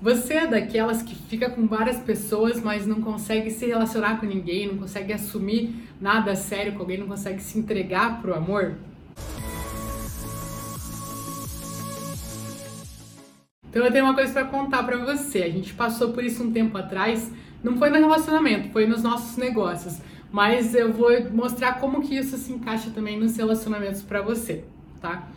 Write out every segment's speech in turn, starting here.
Você é daquelas que fica com várias pessoas, mas não consegue se relacionar com ninguém, não consegue assumir nada sério com alguém, não consegue se entregar pro amor? Então eu tenho uma coisa para contar para você. A gente passou por isso um tempo atrás, não foi no relacionamento, foi nos nossos negócios. Mas eu vou mostrar como que isso se encaixa também nos relacionamentos para você, tá?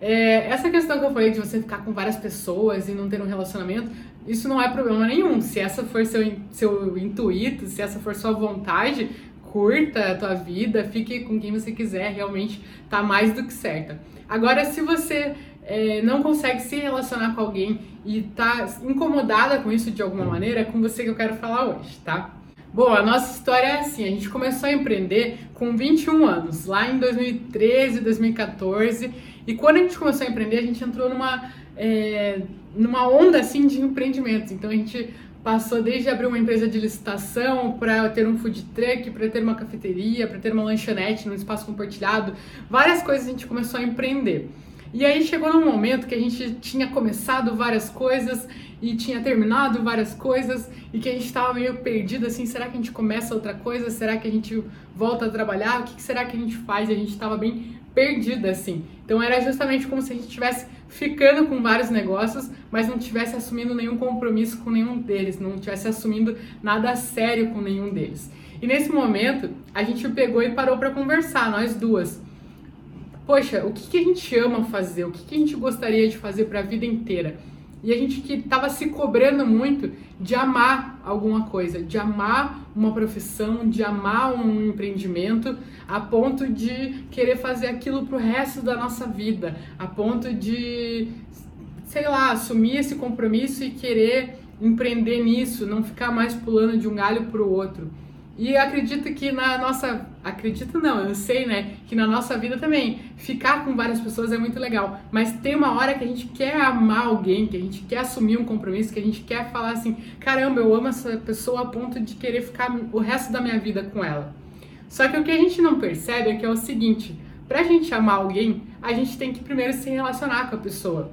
É, essa questão que eu falei de você ficar com várias pessoas e não ter um relacionamento, isso não é problema nenhum. Se essa for seu, seu intuito, se essa for sua vontade, curta a tua vida, fique com quem você quiser, realmente tá mais do que certa. Agora, se você é, não consegue se relacionar com alguém e tá incomodada com isso de alguma maneira, é com você que eu quero falar hoje, tá? Bom, a nossa história é assim: a gente começou a empreender com 21 anos, lá em 2013, 2014. E quando a gente começou a empreender, a gente entrou numa, é, numa onda assim de empreendimentos. Então a gente passou desde abrir uma empresa de licitação para ter um food truck, para ter uma cafeteria, para ter uma lanchonete num espaço compartilhado, várias coisas a gente começou a empreender. E aí chegou num momento que a gente tinha começado várias coisas e tinha terminado várias coisas e que a gente estava meio perdido assim, será que a gente começa outra coisa? Será que a gente volta a trabalhar? O que será que a gente faz? E a gente estava bem perdida assim. Então era justamente como se a gente estivesse ficando com vários negócios, mas não estivesse assumindo nenhum compromisso com nenhum deles, não estivesse assumindo nada sério com nenhum deles. E nesse momento, a gente pegou e parou para conversar, nós duas poxa, o que, que a gente ama fazer, o que, que a gente gostaria de fazer para a vida inteira. E a gente que estava se cobrando muito de amar alguma coisa, de amar uma profissão, de amar um empreendimento, a ponto de querer fazer aquilo pro resto da nossa vida, a ponto de, sei lá, assumir esse compromisso e querer empreender nisso, não ficar mais pulando de um galho pro outro. E acredito que na nossa. Acredito não, eu sei, né? Que na nossa vida também, ficar com várias pessoas é muito legal. Mas tem uma hora que a gente quer amar alguém, que a gente quer assumir um compromisso, que a gente quer falar assim: caramba, eu amo essa pessoa a ponto de querer ficar o resto da minha vida com ela. Só que o que a gente não percebe é que é o seguinte: pra gente amar alguém, a gente tem que primeiro se relacionar com a pessoa.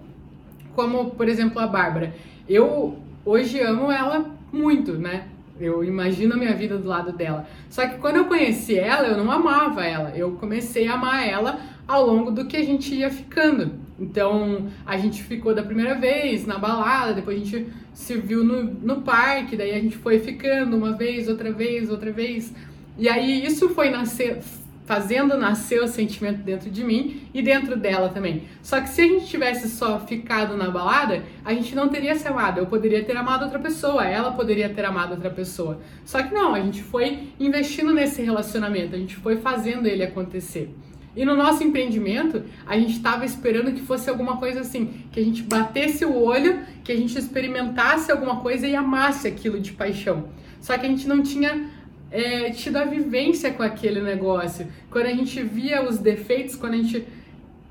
Como, por exemplo, a Bárbara. Eu hoje amo ela muito, né? Eu imagino a minha vida do lado dela. Só que quando eu conheci ela, eu não amava ela. Eu comecei a amar ela ao longo do que a gente ia ficando. Então, a gente ficou da primeira vez na balada, depois a gente se viu no, no parque, daí a gente foi ficando uma vez, outra vez, outra vez. E aí isso foi nascer, fazendo nascer o sentimento dentro de mim e dentro dela também. Só que se a gente tivesse só ficado na balada, a gente não teria se amado. Eu poderia ter amado outra pessoa, ela poderia ter amado outra pessoa. Só que não, a gente foi investindo nesse relacionamento, a gente foi fazendo ele acontecer. E no nosso empreendimento, a gente estava esperando que fosse alguma coisa assim, que a gente batesse o olho, que a gente experimentasse alguma coisa e amasse aquilo de paixão. Só que a gente não tinha é, tido a vivência com aquele negócio. Quando a gente via os defeitos, quando a gente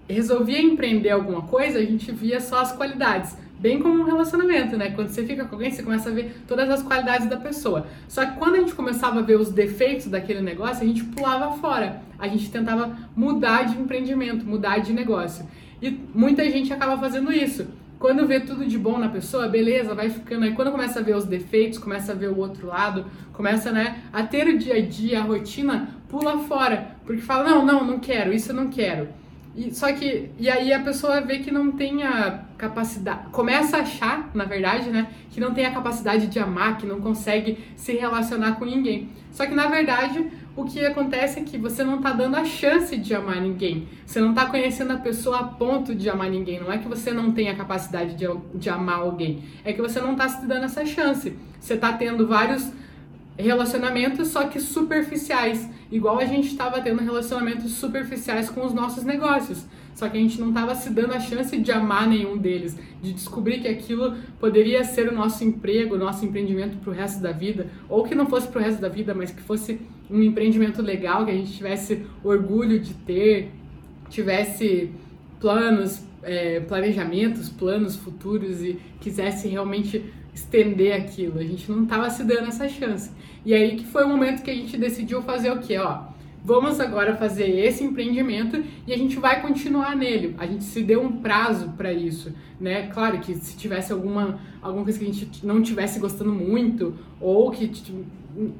resolvia empreender alguma coisa, a gente via só as qualidades. Bem como um relacionamento, né? Quando você fica com alguém, você começa a ver todas as qualidades da pessoa. Só que quando a gente começava a ver os defeitos daquele negócio, a gente pulava fora. A gente tentava mudar de empreendimento, mudar de negócio. E muita gente acaba fazendo isso quando vê tudo de bom na pessoa, beleza, vai ficando. Aí quando começa a ver os defeitos, começa a ver o outro lado, começa, né, a ter o dia a dia, a rotina, pula fora. Porque fala, não, não, não quero, isso eu não quero. E, só que, e aí a pessoa vê que não tem a capacidade, começa a achar, na verdade, né, que não tem a capacidade de amar, que não consegue se relacionar com ninguém. Só que na verdade, o que acontece é que você não tá dando a chance de amar ninguém. Você não tá conhecendo a pessoa a ponto de amar ninguém. Não é que você não tem a capacidade de, de amar alguém, é que você não tá se dando essa chance. Você tá tendo vários relacionamentos, só que superficiais. Igual a gente estava tendo relacionamentos superficiais com os nossos negócios. Só que a gente não estava se dando a chance de amar nenhum deles, de descobrir que aquilo poderia ser o nosso emprego, o nosso empreendimento para o resto da vida, ou que não fosse para o resto da vida, mas que fosse um empreendimento legal, que a gente tivesse orgulho de ter, tivesse planos, é, planejamentos, planos futuros e quisesse realmente estender aquilo. A gente não estava se dando essa chance. E aí que foi o momento que a gente decidiu fazer o quê? Ó, vamos agora fazer esse empreendimento e a gente vai continuar nele. A gente se deu um prazo para isso, né? Claro que se tivesse alguma, alguma coisa que a gente não tivesse gostando muito ou que,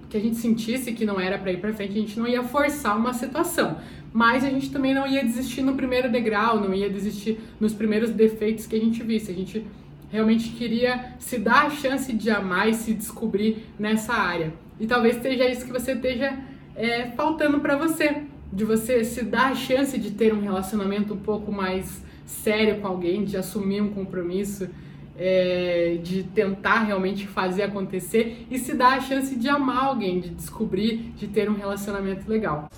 que a gente sentisse que não era para ir para frente, a gente não ia forçar uma situação. Mas a gente também não ia desistir no primeiro degrau, não ia desistir nos primeiros defeitos que a gente visse. A gente realmente queria se dar a chance de amar e se descobrir nessa área. E talvez seja isso que você esteja é, faltando para você, de você se dar a chance de ter um relacionamento um pouco mais sério com alguém, de assumir um compromisso, é, de tentar realmente fazer acontecer e se dar a chance de amar alguém, de descobrir, de ter um relacionamento legal.